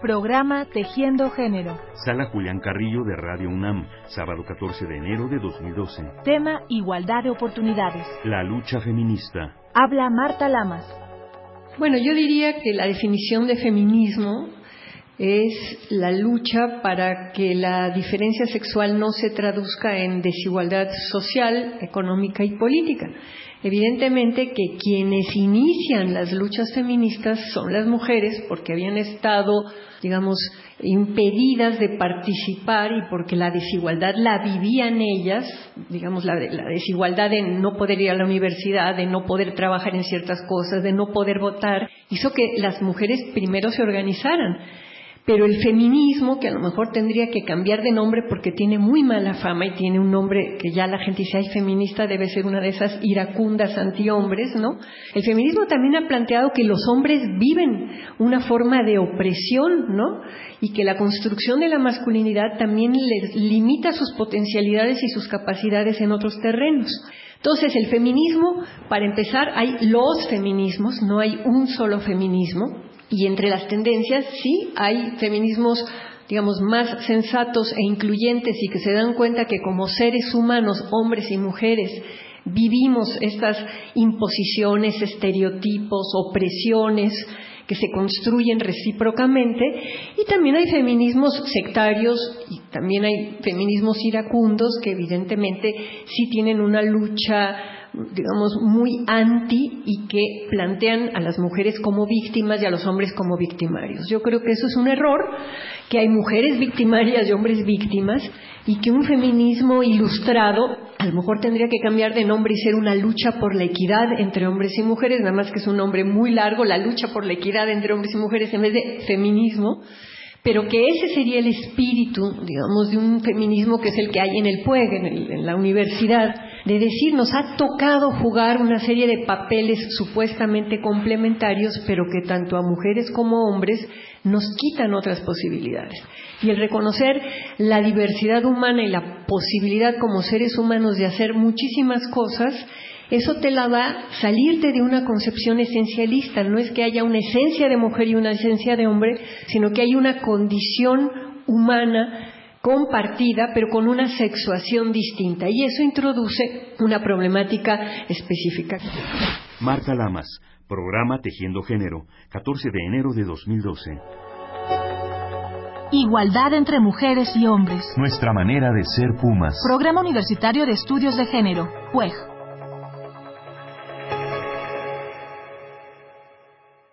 Programa Tejiendo Género. Sala Julián Carrillo de Radio UNAM, sábado 14 de enero de 2012. Tema Igualdad de Oportunidades. La lucha feminista. Habla Marta Lamas. Bueno, yo diría que la definición de feminismo es la lucha para que la diferencia sexual no se traduzca en desigualdad social, económica y política. Evidentemente que quienes inician las luchas feministas son las mujeres porque habían estado, digamos, impedidas de participar y porque la desigualdad la vivían ellas, digamos, la, desigualdad de no poder ir a la universidad, de no poder trabajar en ciertas cosas, de no poder votar, hizo que las mujeres primero se organizaran pero el feminismo, que a lo mejor tendría que cambiar de nombre porque tiene muy mala fama y tiene un nombre que ya la gente dice, ay, feminista debe ser una de esas iracundas antihombres, ¿no? El feminismo también ha planteado que los hombres viven una forma de opresión, ¿no? Y que la construcción de la masculinidad también les limita sus potencialidades y sus capacidades en otros terrenos. Entonces, el feminismo, para empezar, hay los feminismos, no hay un solo feminismo, y entre las tendencias, sí, hay feminismos, digamos, más sensatos e incluyentes y que se dan cuenta que como seres humanos, hombres y mujeres, vivimos estas imposiciones, estereotipos, opresiones que se construyen recíprocamente. Y también hay feminismos sectarios y también hay feminismos iracundos que evidentemente sí tienen una lucha digamos, muy anti y que plantean a las mujeres como víctimas y a los hombres como victimarios. Yo creo que eso es un error, que hay mujeres victimarias y hombres víctimas y que un feminismo ilustrado a lo mejor tendría que cambiar de nombre y ser una lucha por la equidad entre hombres y mujeres, nada más que es un nombre muy largo, la lucha por la equidad entre hombres y mujeres en vez de feminismo pero que ese sería el espíritu, digamos, de un feminismo que es el que hay en el PUEG, en, la universidad, de decir, nos ha tocado jugar una serie de papeles supuestamente complementarios, pero que tanto a mujeres como hombres nos quitan otras posibilidades. Y el reconocer la diversidad humana y la posibilidad como seres humanos de hacer muchísimas cosas, eso te la va a salirte de una concepción esencialista. No es que haya una esencia de mujer y una esencia de hombre, sino que hay una condición humana compartida, pero con una sexuación distinta. Y eso introduce una problemática específica. Marta Lamas, programa Tejiendo Género, 14 de enero de 2012. Igualdad entre mujeres y hombres. Nuestra manera de ser Pumas. Programa Universitario de Estudios de Género, PUEG.